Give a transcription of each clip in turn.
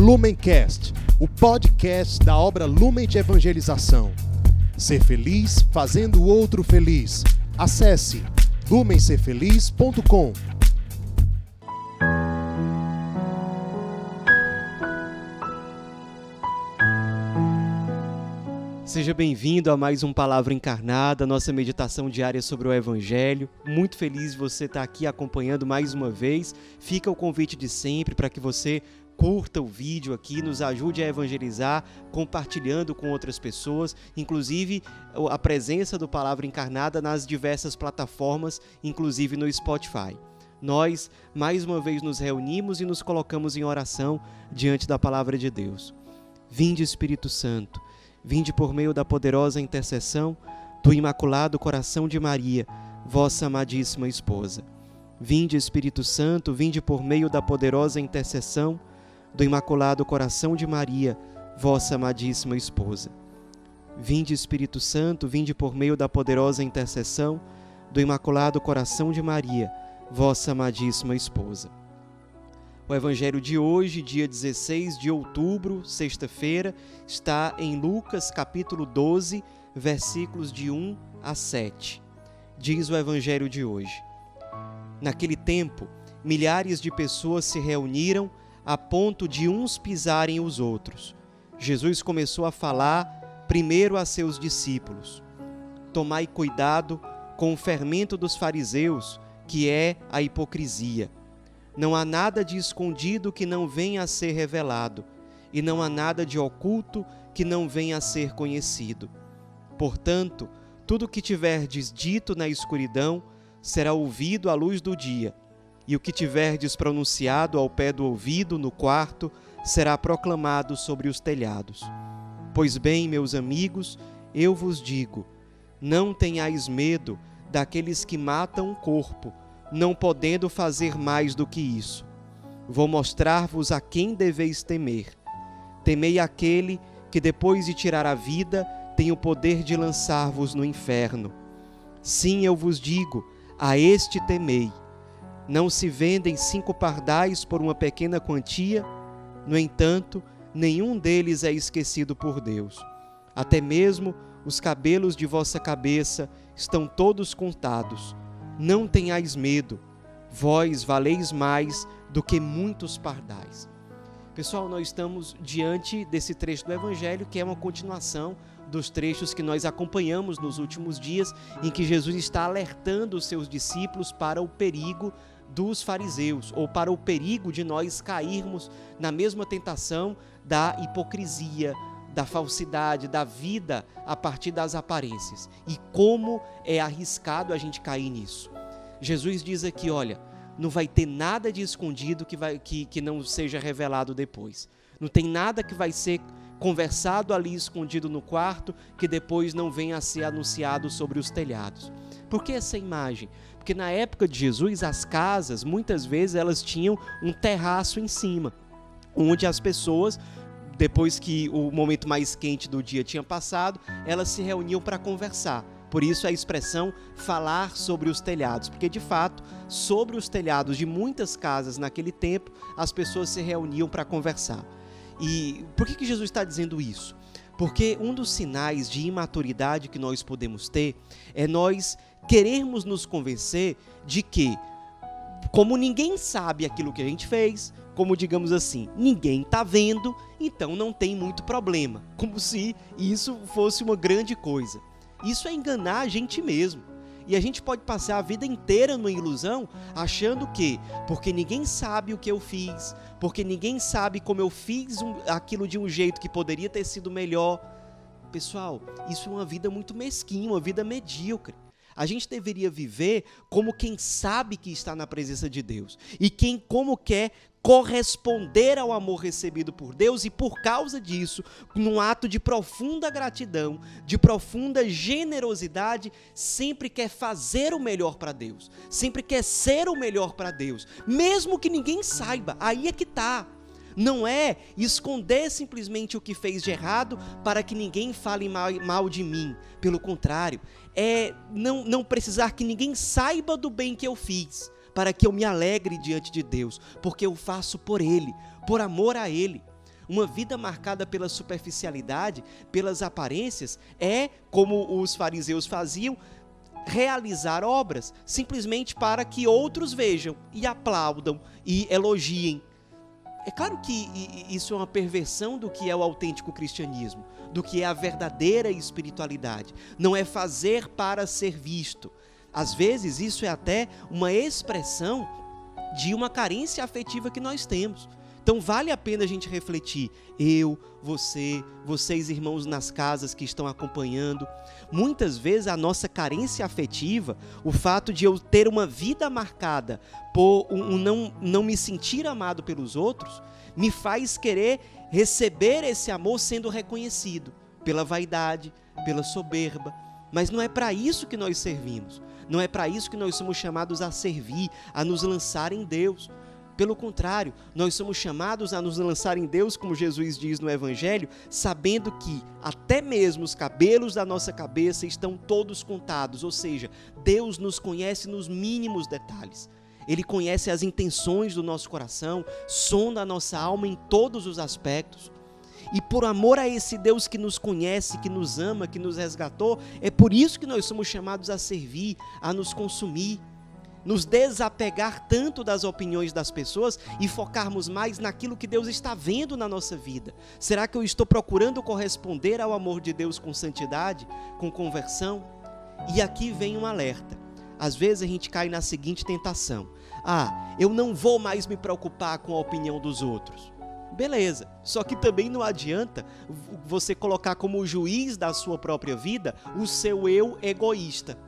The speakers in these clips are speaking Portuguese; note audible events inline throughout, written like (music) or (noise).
Lumencast, o podcast da obra Lumen de Evangelização. Ser feliz fazendo o outro feliz. Acesse lumencerfeliz.com. Seja bem-vindo a mais um Palavra Encarnada, nossa meditação diária sobre o Evangelho. Muito feliz de você estar aqui acompanhando mais uma vez. Fica o convite de sempre para que você curta o vídeo aqui, nos ajude a evangelizar, compartilhando com outras pessoas, inclusive a presença do Palavra Encarnada nas diversas plataformas, inclusive no Spotify. Nós, mais uma vez, nos reunimos e nos colocamos em oração diante da Palavra de Deus. Vinde, Espírito Santo Vinde por meio da poderosa intercessão do Imaculado Coração de Maria, vossa amadíssima esposa. Vinde, Espírito Santo, vinde por meio da poderosa intercessão do Imaculado Coração de Maria, vossa amadíssima esposa. Vinde, Espírito Santo, vinde por meio da poderosa intercessão do Imaculado Coração de Maria, vossa amadíssima esposa. O evangelho de hoje, dia 16 de outubro, sexta-feira, está em Lucas capítulo 12, versículos de 1 a 7. Diz o evangelho de hoje: Naquele tempo, milhares de pessoas se reuniram a ponto de uns pisarem os outros. Jesus começou a falar primeiro a seus discípulos: Tomai cuidado com o fermento dos fariseus, que é a hipocrisia não há nada de escondido que não venha a ser revelado, e não há nada de oculto que não venha a ser conhecido. Portanto, tudo que tiverdes dito na escuridão será ouvido à luz do dia, e o que tiverdes pronunciado ao pé do ouvido no quarto será proclamado sobre os telhados. Pois bem, meus amigos, eu vos digo: não tenhais medo daqueles que matam o corpo, não podendo fazer mais do que isso. Vou mostrar-vos a quem deveis temer. Temei aquele que, depois de tirar a vida, tem o poder de lançar-vos no inferno. Sim, eu vos digo, a este temei. Não se vendem cinco pardais por uma pequena quantia? No entanto, nenhum deles é esquecido por Deus. Até mesmo os cabelos de vossa cabeça estão todos contados. Não tenhais medo, vós valeis mais do que muitos pardais. Pessoal, nós estamos diante desse trecho do Evangelho que é uma continuação dos trechos que nós acompanhamos nos últimos dias, em que Jesus está alertando os seus discípulos para o perigo dos fariseus, ou para o perigo de nós cairmos na mesma tentação da hipocrisia, da falsidade, da vida a partir das aparências. E como é arriscado a gente cair nisso. Jesus diz aqui, olha, não vai ter nada de escondido que, vai, que, que não seja revelado depois. Não tem nada que vai ser conversado ali escondido no quarto que depois não venha a ser anunciado sobre os telhados. Por que essa imagem? Porque na época de Jesus, as casas, muitas vezes, elas tinham um terraço em cima, onde as pessoas depois que o momento mais quente do dia tinha passado, elas se reuniam para conversar. Por isso a expressão falar sobre os telhados, porque de fato, sobre os telhados de muitas casas naquele tempo, as pessoas se reuniam para conversar. E por que, que Jesus está dizendo isso? Porque um dos sinais de imaturidade que nós podemos ter é nós querermos nos convencer de que, como ninguém sabe aquilo que a gente fez, como digamos assim, ninguém está vendo, então não tem muito problema. (laughs) Como se isso fosse uma grande coisa. Isso é enganar a gente mesmo. E a gente pode passar a vida inteira numa ilusão, achando que, porque ninguém sabe o que eu fiz, porque ninguém sabe como eu fiz um, aquilo de um jeito que poderia ter sido melhor. Pessoal, isso é uma vida muito mesquinha, uma vida medíocre. A gente deveria viver como quem sabe que está na presença de Deus e quem como quer corresponder ao amor recebido por Deus e por causa disso, num ato de profunda gratidão, de profunda generosidade, sempre quer fazer o melhor para Deus, sempre quer ser o melhor para Deus, mesmo que ninguém saiba. Aí é que tá. Não é esconder simplesmente o que fez de errado para que ninguém fale mal, mal de mim. Pelo contrário, é não, não precisar que ninguém saiba do bem que eu fiz para que eu me alegre diante de Deus, porque eu faço por Ele, por amor a Ele. Uma vida marcada pela superficialidade, pelas aparências, é, como os fariseus faziam, realizar obras simplesmente para que outros vejam e aplaudam e elogiem. É claro que isso é uma perversão do que é o autêntico cristianismo, do que é a verdadeira espiritualidade. Não é fazer para ser visto. Às vezes, isso é até uma expressão de uma carência afetiva que nós temos. Então vale a pena a gente refletir. Eu, você, vocês irmãos nas casas que estão acompanhando. Muitas vezes a nossa carência afetiva, o fato de eu ter uma vida marcada por um, um não, não me sentir amado pelos outros, me faz querer receber esse amor sendo reconhecido pela vaidade, pela soberba. Mas não é para isso que nós servimos. Não é para isso que nós somos chamados a servir, a nos lançar em Deus. Pelo contrário, nós somos chamados a nos lançar em Deus, como Jesus diz no Evangelho, sabendo que até mesmo os cabelos da nossa cabeça estão todos contados, ou seja, Deus nos conhece nos mínimos detalhes. Ele conhece as intenções do nosso coração, sonda a nossa alma em todos os aspectos. E por amor a esse Deus que nos conhece, que nos ama, que nos resgatou, é por isso que nós somos chamados a servir, a nos consumir nos desapegar tanto das opiniões das pessoas e focarmos mais naquilo que Deus está vendo na nossa vida. Será que eu estou procurando corresponder ao amor de Deus com santidade, com conversão? E aqui vem um alerta. Às vezes a gente cai na seguinte tentação: ah, eu não vou mais me preocupar com a opinião dos outros. Beleza, só que também não adianta você colocar como juiz da sua própria vida o seu eu egoísta.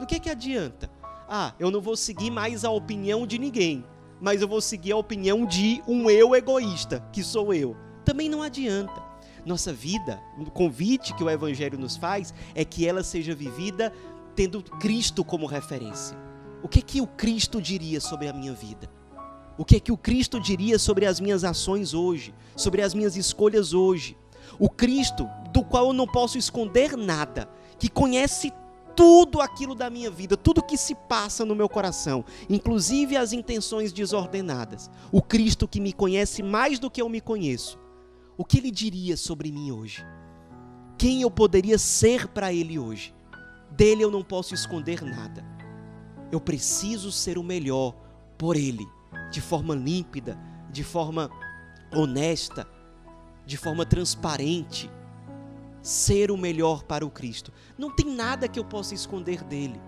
Do que, que adianta? Ah, eu não vou seguir mais a opinião de ninguém, mas eu vou seguir a opinião de um eu egoísta, que sou eu. Também não adianta. Nossa vida, o convite que o Evangelho nos faz é que ela seja vivida tendo Cristo como referência. O que é que o Cristo diria sobre a minha vida? O que é que o Cristo diria sobre as minhas ações hoje, sobre as minhas escolhas hoje? O Cristo do qual eu não posso esconder nada, que conhece tudo aquilo da minha vida, tudo que se passa no meu coração, inclusive as intenções desordenadas. O Cristo que me conhece mais do que eu me conheço. O que ele diria sobre mim hoje? Quem eu poderia ser para ele hoje? Dele eu não posso esconder nada. Eu preciso ser o melhor por ele, de forma límpida, de forma honesta, de forma transparente ser o melhor para o Cristo. Não tem nada que eu possa esconder dele.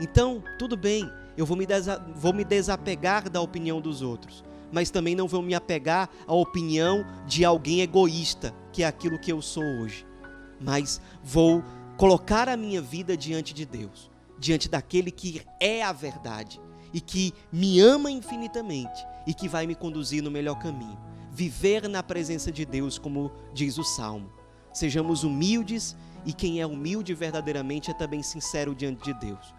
Então, tudo bem, eu vou me, vou me desapegar da opinião dos outros, mas também não vou me apegar à opinião de alguém egoísta, que é aquilo que eu sou hoje. Mas vou colocar a minha vida diante de Deus, diante daquele que é a verdade e que me ama infinitamente e que vai me conduzir no melhor caminho. Viver na presença de Deus, como diz o Salmo. Sejamos humildes e quem é humilde verdadeiramente é também sincero diante de Deus.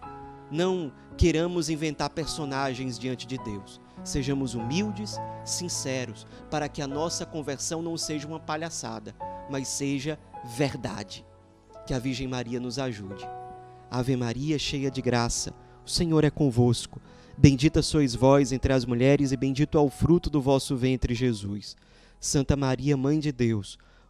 Não queramos inventar personagens diante de Deus. Sejamos humildes, sinceros, para que a nossa conversão não seja uma palhaçada, mas seja verdade. Que a Virgem Maria nos ajude. Ave Maria, cheia de graça, o Senhor é convosco. Bendita sois vós entre as mulheres, e bendito é o fruto do vosso ventre, Jesus. Santa Maria, Mãe de Deus,